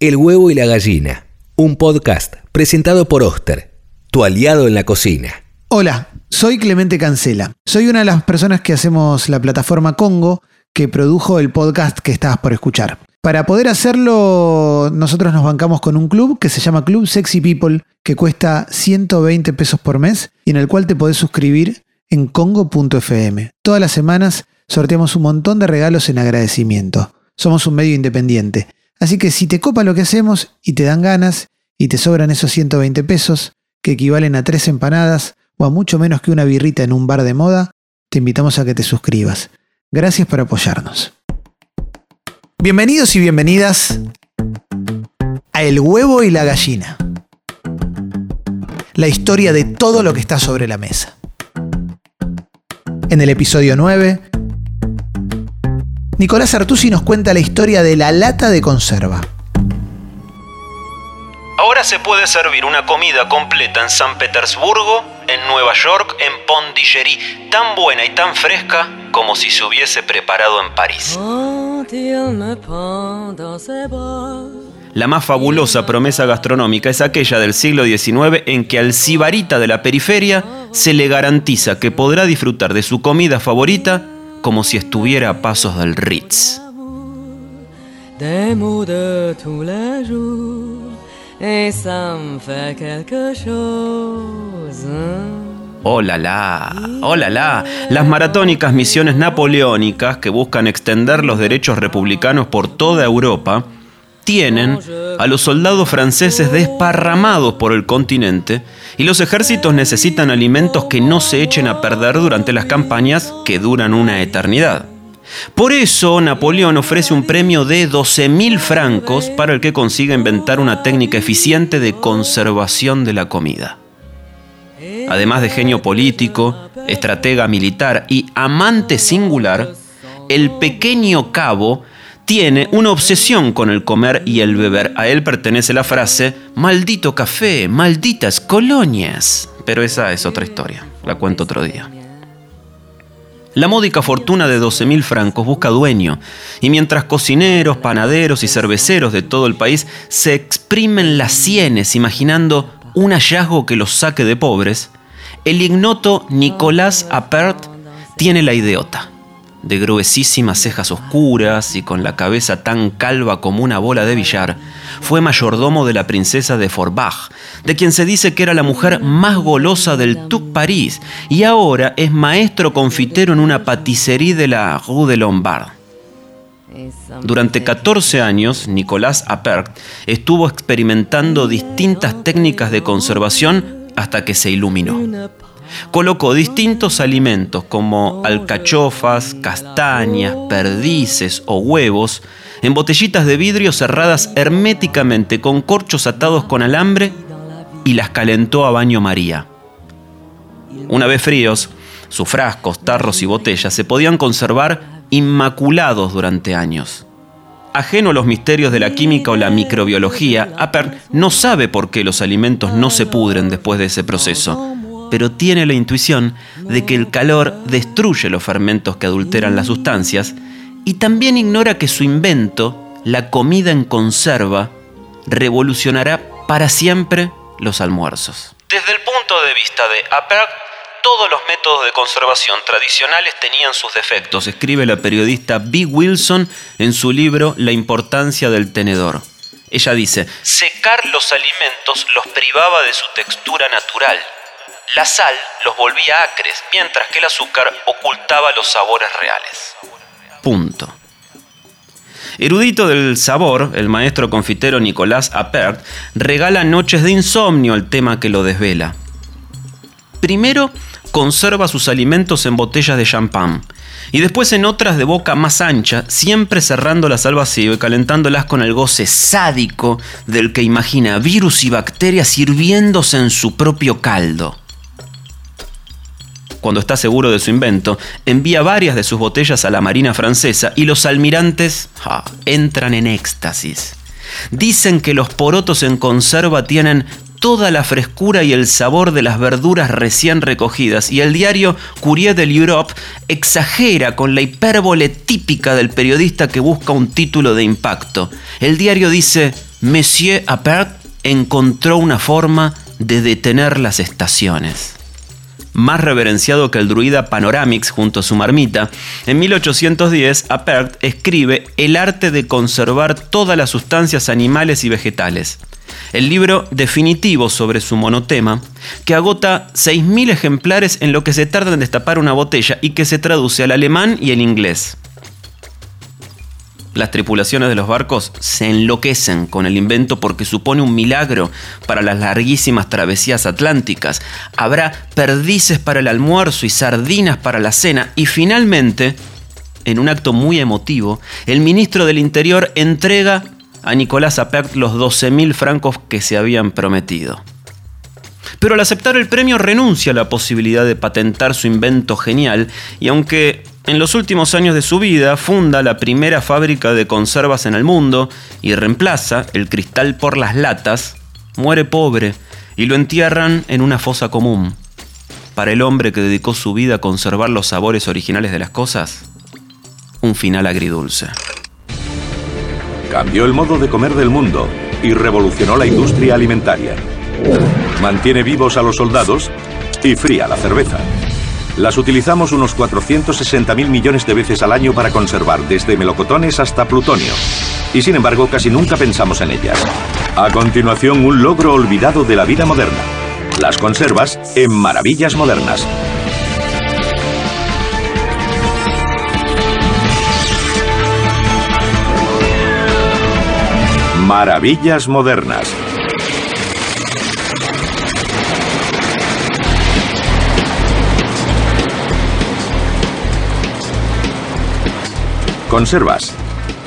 El huevo y la gallina, un podcast presentado por Oster, tu aliado en la cocina. Hola, soy Clemente Cancela. Soy una de las personas que hacemos la plataforma Congo que produjo el podcast que estabas por escuchar. Para poder hacerlo, nosotros nos bancamos con un club que se llama Club Sexy People, que cuesta 120 pesos por mes y en el cual te podés suscribir en congo.fm. Todas las semanas sorteamos un montón de regalos en agradecimiento. Somos un medio independiente. Así que si te copa lo que hacemos y te dan ganas y te sobran esos 120 pesos, que equivalen a tres empanadas o a mucho menos que una birrita en un bar de moda, te invitamos a que te suscribas. Gracias por apoyarnos. Bienvenidos y bienvenidas a El huevo y la gallina. La historia de todo lo que está sobre la mesa. En el episodio 9, Nicolás Artusi nos cuenta la historia de la lata de conserva. Ahora se puede servir una comida completa en San Petersburgo, en Nueva York, en Pondicherry, tan buena y tan fresca como si se hubiese preparado en París. La más fabulosa promesa gastronómica es aquella del siglo XIX en que al sibarita de la periferia se le garantiza que podrá disfrutar de su comida favorita como si estuviera a pasos del Ritz. Hola la, hola la, las maratónicas misiones napoleónicas que buscan extender los derechos republicanos por toda Europa tienen a los soldados franceses desparramados por el continente y los ejércitos necesitan alimentos que no se echen a perder durante las campañas que duran una eternidad. Por eso Napoleón ofrece un premio de 12.000 francos para el que consiga inventar una técnica eficiente de conservación de la comida. Además de genio político, estratega militar y amante singular, el pequeño cabo tiene una obsesión con el comer y el beber. A él pertenece la frase, maldito café, malditas colonias. Pero esa es otra historia, la cuento otro día. La módica fortuna de 12.000 francos busca dueño, y mientras cocineros, panaderos y cerveceros de todo el país se exprimen las sienes imaginando un hallazgo que los saque de pobres, el ignoto Nicolás Appert tiene la idiota. De gruesísimas cejas oscuras y con la cabeza tan calva como una bola de billar, fue mayordomo de la princesa de Forbach, de quien se dice que era la mujer más golosa del Tuc París, y ahora es maestro confitero en una paticería de la Rue de Lombard. Durante 14 años, Nicolás Appert estuvo experimentando distintas técnicas de conservación hasta que se iluminó. Colocó distintos alimentos como alcachofas, castañas, perdices o huevos en botellitas de vidrio cerradas herméticamente con corchos atados con alambre y las calentó a baño María. Una vez fríos, sus frascos, tarros y botellas se podían conservar inmaculados durante años. Ajeno a los misterios de la química o la microbiología, Appert no sabe por qué los alimentos no se pudren después de ese proceso, pero tiene la intuición de que el calor destruye los fermentos que adulteran las sustancias y también ignora que su invento, la comida en conserva, revolucionará para siempre los almuerzos. Desde el punto de vista de Appert, todos los métodos de conservación tradicionales tenían sus defectos, escribe la periodista B. Wilson en su libro La importancia del tenedor. Ella dice, secar los alimentos los privaba de su textura natural. La sal los volvía acres, mientras que el azúcar ocultaba los sabores reales. Punto. Erudito del sabor, el maestro confitero Nicolás Appert regala noches de insomnio al tema que lo desvela. Primero, conserva sus alimentos en botellas de champán y después en otras de boca más ancha, siempre cerrándolas al vacío y calentándolas con el goce sádico del que imagina virus y bacterias hirviéndose en su propio caldo. Cuando está seguro de su invento, envía varias de sus botellas a la Marina francesa y los almirantes entran en éxtasis. Dicen que los porotos en conserva tienen toda la frescura y el sabor de las verduras recién recogidas y el diario Courrier de l'Europe exagera con la hipérbole típica del periodista que busca un título de impacto. El diario dice, Monsieur Appert encontró una forma de detener las estaciones. Más reverenciado que el druida Panoramix junto a su marmita, en 1810 Appert escribe El arte de conservar todas las sustancias animales y vegetales, el libro definitivo sobre su monotema, que agota 6.000 ejemplares en lo que se tarda en destapar una botella y que se traduce al alemán y el inglés. Las tripulaciones de los barcos se enloquecen con el invento porque supone un milagro para las larguísimas travesías atlánticas. Habrá perdices para el almuerzo y sardinas para la cena. Y finalmente, en un acto muy emotivo, el ministro del Interior entrega a Nicolás Appert los 12.000 francos que se habían prometido. Pero al aceptar el premio renuncia a la posibilidad de patentar su invento genial y aunque en los últimos años de su vida funda la primera fábrica de conservas en el mundo y reemplaza el cristal por las latas, muere pobre y lo entierran en una fosa común. Para el hombre que dedicó su vida a conservar los sabores originales de las cosas, un final agridulce. Cambió el modo de comer del mundo y revolucionó la industria alimentaria. Mantiene vivos a los soldados y fría la cerveza. Las utilizamos unos 460.000 millones de veces al año para conservar desde melocotones hasta plutonio. Y sin embargo, casi nunca pensamos en ellas. A continuación, un logro olvidado de la vida moderna. Las conservas en maravillas modernas. Maravillas modernas. Conservas.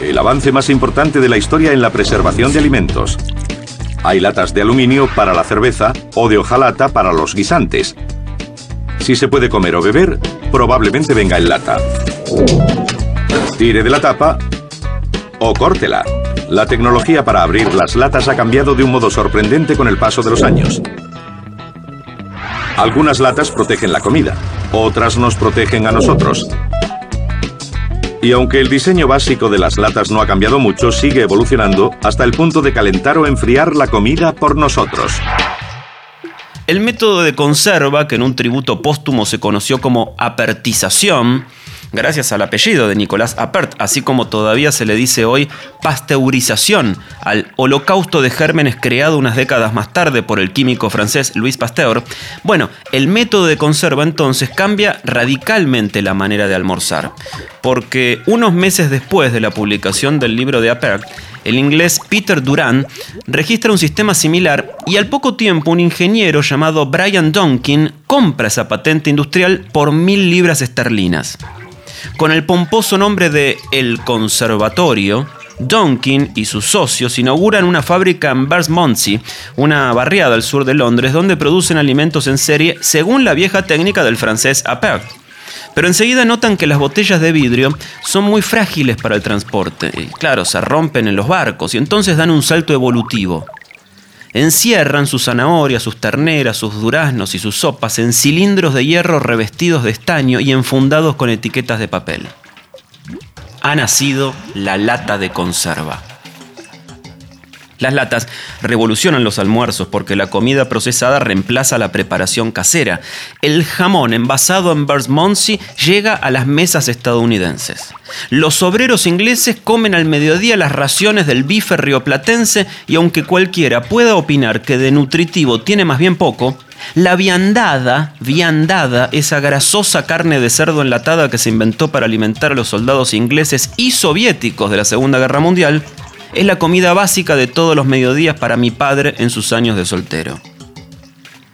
El avance más importante de la historia en la preservación de alimentos. Hay latas de aluminio para la cerveza o de hojalata para los guisantes. Si se puede comer o beber, probablemente venga en lata. Tire de la tapa o córtela. La tecnología para abrir las latas ha cambiado de un modo sorprendente con el paso de los años. Algunas latas protegen la comida, otras nos protegen a nosotros. Y aunque el diseño básico de las latas no ha cambiado mucho, sigue evolucionando hasta el punto de calentar o enfriar la comida por nosotros. El método de conserva, que en un tributo póstumo se conoció como apertización, gracias al apellido de Nicolás Appert, así como todavía se le dice hoy pasteurización al holocausto de gérmenes creado unas décadas más tarde por el químico francés Louis Pasteur, bueno, el método de conserva entonces cambia radicalmente la manera de almorzar, porque unos meses después de la publicación del libro de Appert, el inglés Peter Durand registra un sistema similar y al poco tiempo un ingeniero llamado Brian Donkin compra esa patente industrial por mil libras esterlinas. Con el pomposo nombre de El Conservatorio, Donkin y sus socios inauguran una fábrica en Bermondsey, una barriada al sur de Londres, donde producen alimentos en serie según la vieja técnica del francés Appert. Pero enseguida notan que las botellas de vidrio son muy frágiles para el transporte. Y claro, se rompen en los barcos y entonces dan un salto evolutivo. Encierran sus zanahorias, sus terneras, sus duraznos y sus sopas en cilindros de hierro revestidos de estaño y enfundados con etiquetas de papel. Ha nacido la lata de conserva. Las latas revolucionan los almuerzos porque la comida procesada reemplaza la preparación casera. El jamón envasado en Bermondsey llega a las mesas estadounidenses. Los obreros ingleses comen al mediodía las raciones del bife rioplatense y aunque cualquiera pueda opinar que de nutritivo tiene más bien poco, la viandada, viandada, esa grasosa carne de cerdo enlatada que se inventó para alimentar a los soldados ingleses y soviéticos de la Segunda Guerra Mundial, es la comida básica de todos los mediodías para mi padre en sus años de soltero.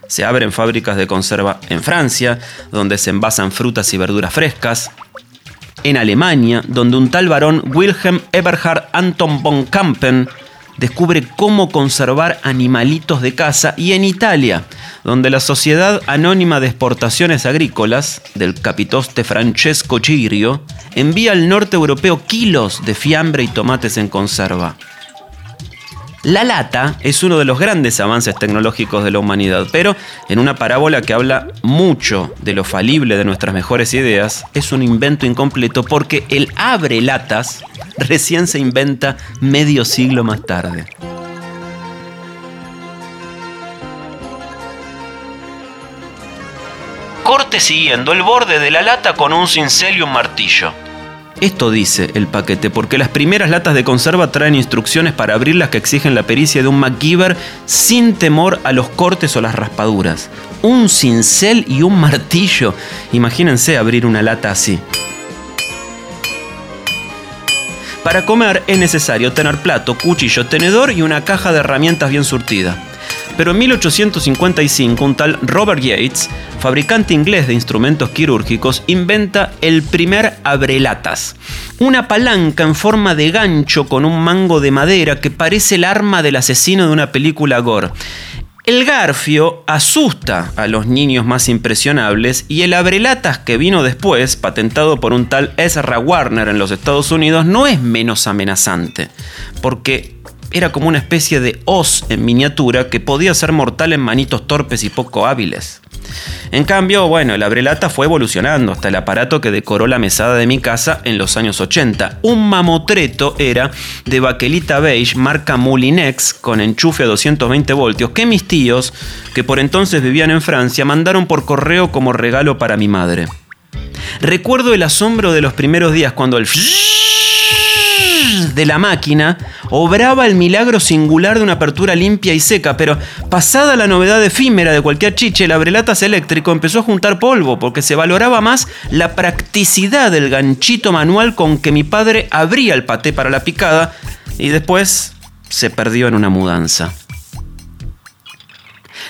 Se abren fábricas de conserva en Francia, donde se envasan frutas y verduras frescas. En Alemania, donde un tal varón Wilhelm Eberhard Anton von Kampen descubre cómo conservar animalitos de casa. Y en Italia, donde la Sociedad Anónima de Exportaciones Agrícolas, del capitoste Francesco Cirio, envía al norte europeo kilos de fiambre y tomates en conserva. La lata es uno de los grandes avances tecnológicos de la humanidad, pero en una parábola que habla mucho de lo falible de nuestras mejores ideas, es un invento incompleto porque el abre latas recién se inventa medio siglo más tarde. Corte siguiendo el borde de la lata con un cincel y un martillo esto dice el paquete, porque las primeras latas de conserva traen instrucciones para abrirlas que exigen la pericia de un MacGyver sin temor a los cortes o las raspaduras. Un cincel y un martillo. Imagínense abrir una lata así. Para comer es necesario tener plato, cuchillo, tenedor y una caja de herramientas bien surtida. Pero en 1855 un tal Robert Yates, fabricante inglés de instrumentos quirúrgicos, inventa el primer abrelatas. Una palanca en forma de gancho con un mango de madera que parece el arma del asesino de una película gore. El garfio asusta a los niños más impresionables y el abrelatas que vino después, patentado por un tal Ezra Warner en los Estados Unidos, no es menos amenazante, porque era como una especie de hoz en miniatura que podía ser mortal en manitos torpes y poco hábiles. En cambio, bueno, el abrelata fue evolucionando hasta el aparato que decoró la mesada de mi casa en los años 80. Un mamotreto era de baquelita beige marca Moulinex con enchufe a 220 voltios que mis tíos, que por entonces vivían en Francia, mandaron por correo como regalo para mi madre. Recuerdo el asombro de los primeros días cuando el de la máquina obraba el milagro singular de una apertura limpia y seca, pero pasada la novedad efímera de cualquier chiche, el abrelatas eléctrico empezó a juntar polvo porque se valoraba más la practicidad del ganchito manual con que mi padre abría el paté para la picada y después se perdió en una mudanza.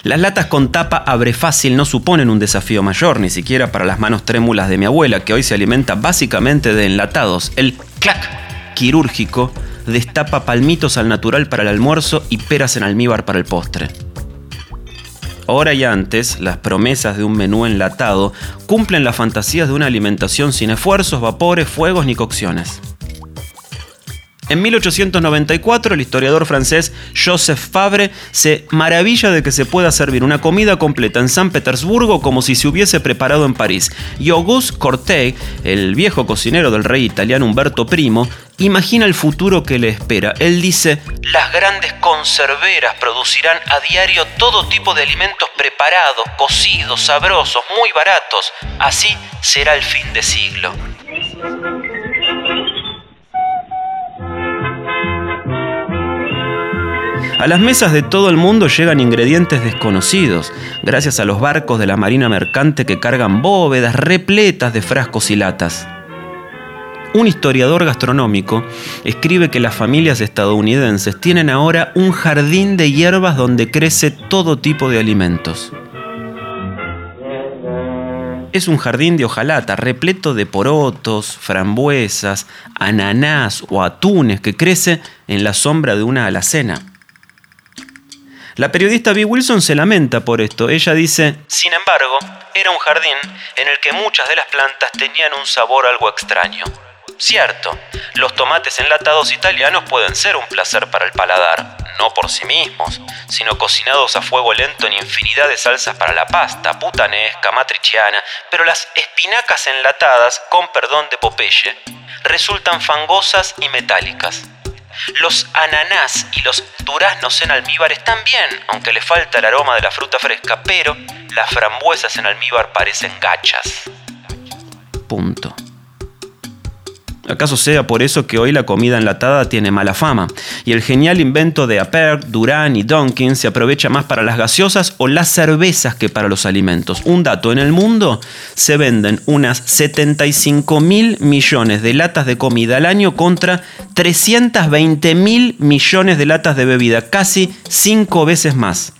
Las latas con tapa abre fácil no suponen un desafío mayor, ni siquiera para las manos trémulas de mi abuela, que hoy se alimenta básicamente de enlatados. El clac quirúrgico destapa palmitos al natural para el almuerzo y peras en almíbar para el postre. Ahora y antes, las promesas de un menú enlatado cumplen las fantasías de una alimentación sin esfuerzos, vapores, fuegos ni cocciones. En 1894, el historiador francés Joseph Fabre se maravilla de que se pueda servir una comida completa en San Petersburgo como si se hubiese preparado en París. Y Auguste Corté, el viejo cocinero del rey italiano Humberto I, imagina el futuro que le espera. Él dice, las grandes conserveras producirán a diario todo tipo de alimentos preparados, cocidos, sabrosos, muy baratos. Así será el fin de siglo. A las mesas de todo el mundo llegan ingredientes desconocidos, gracias a los barcos de la marina mercante que cargan bóvedas repletas de frascos y latas. Un historiador gastronómico escribe que las familias estadounidenses tienen ahora un jardín de hierbas donde crece todo tipo de alimentos. Es un jardín de hojalata repleto de porotos, frambuesas, ananás o atunes que crece en la sombra de una alacena. La periodista B. Wilson se lamenta por esto. Ella dice, sin embargo, era un jardín en el que muchas de las plantas tenían un sabor algo extraño. Cierto, los tomates enlatados italianos pueden ser un placer para el paladar, no por sí mismos, sino cocinados a fuego lento en infinidad de salsas para la pasta, putanesca, matriciana, pero las espinacas enlatadas, con perdón de Popeye, resultan fangosas y metálicas. Los ananás y los duraznos en almíbar están bien, aunque le falta el aroma de la fruta fresca, pero las frambuesas en almíbar parecen gachas. Punto. ¿Acaso sea por eso que hoy la comida enlatada tiene mala fama? Y el genial invento de Aper, Duran y Dunkin se aprovecha más para las gaseosas o las cervezas que para los alimentos. Un dato, en el mundo se venden unas 75 mil millones de latas de comida al año contra 320 mil millones de latas de bebida, casi cinco veces más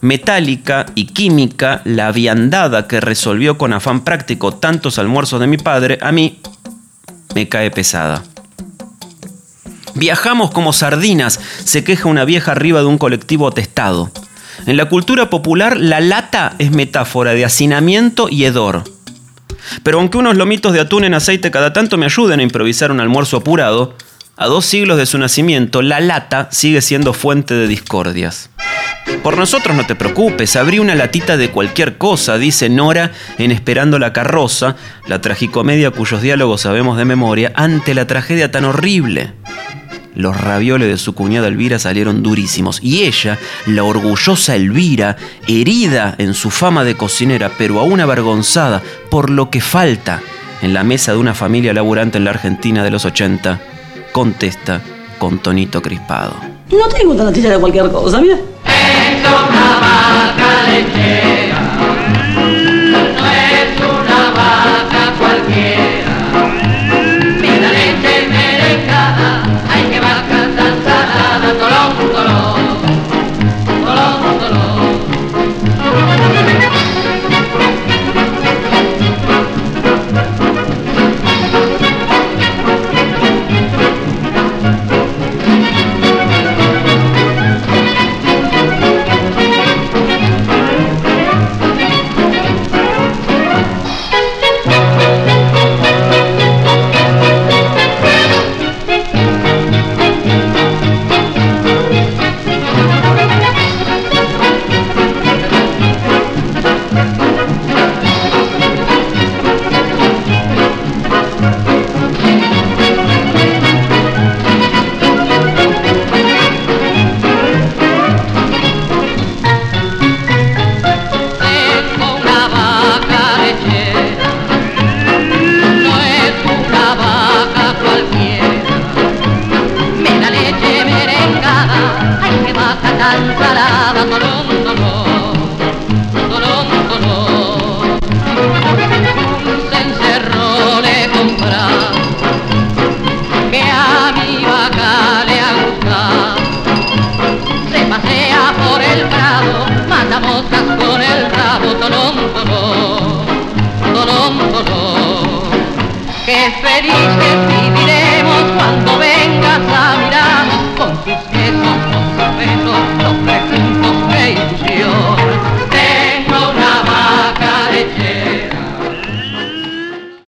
metálica y química, la viandada que resolvió con afán práctico tantos almuerzos de mi padre, a mí me cae pesada. Viajamos como sardinas, se queja una vieja arriba de un colectivo atestado. En la cultura popular, la lata es metáfora de hacinamiento y hedor. Pero aunque unos lomitos de atún en aceite cada tanto me ayuden a improvisar un almuerzo apurado, a dos siglos de su nacimiento, la lata sigue siendo fuente de discordias. Por nosotros no te preocupes, abrí una latita de cualquier cosa, dice Nora en Esperando la carroza, la tragicomedia cuyos diálogos sabemos de memoria, ante la tragedia tan horrible. Los ravioles de su cuñada Elvira salieron durísimos y ella, la orgullosa Elvira, herida en su fama de cocinera, pero aún avergonzada por lo que falta en la mesa de una familia laburante en la Argentina de los 80, contesta con tonito crispado. No tengo una natilla de cualquier cosa, mira. Es una vaca lechera.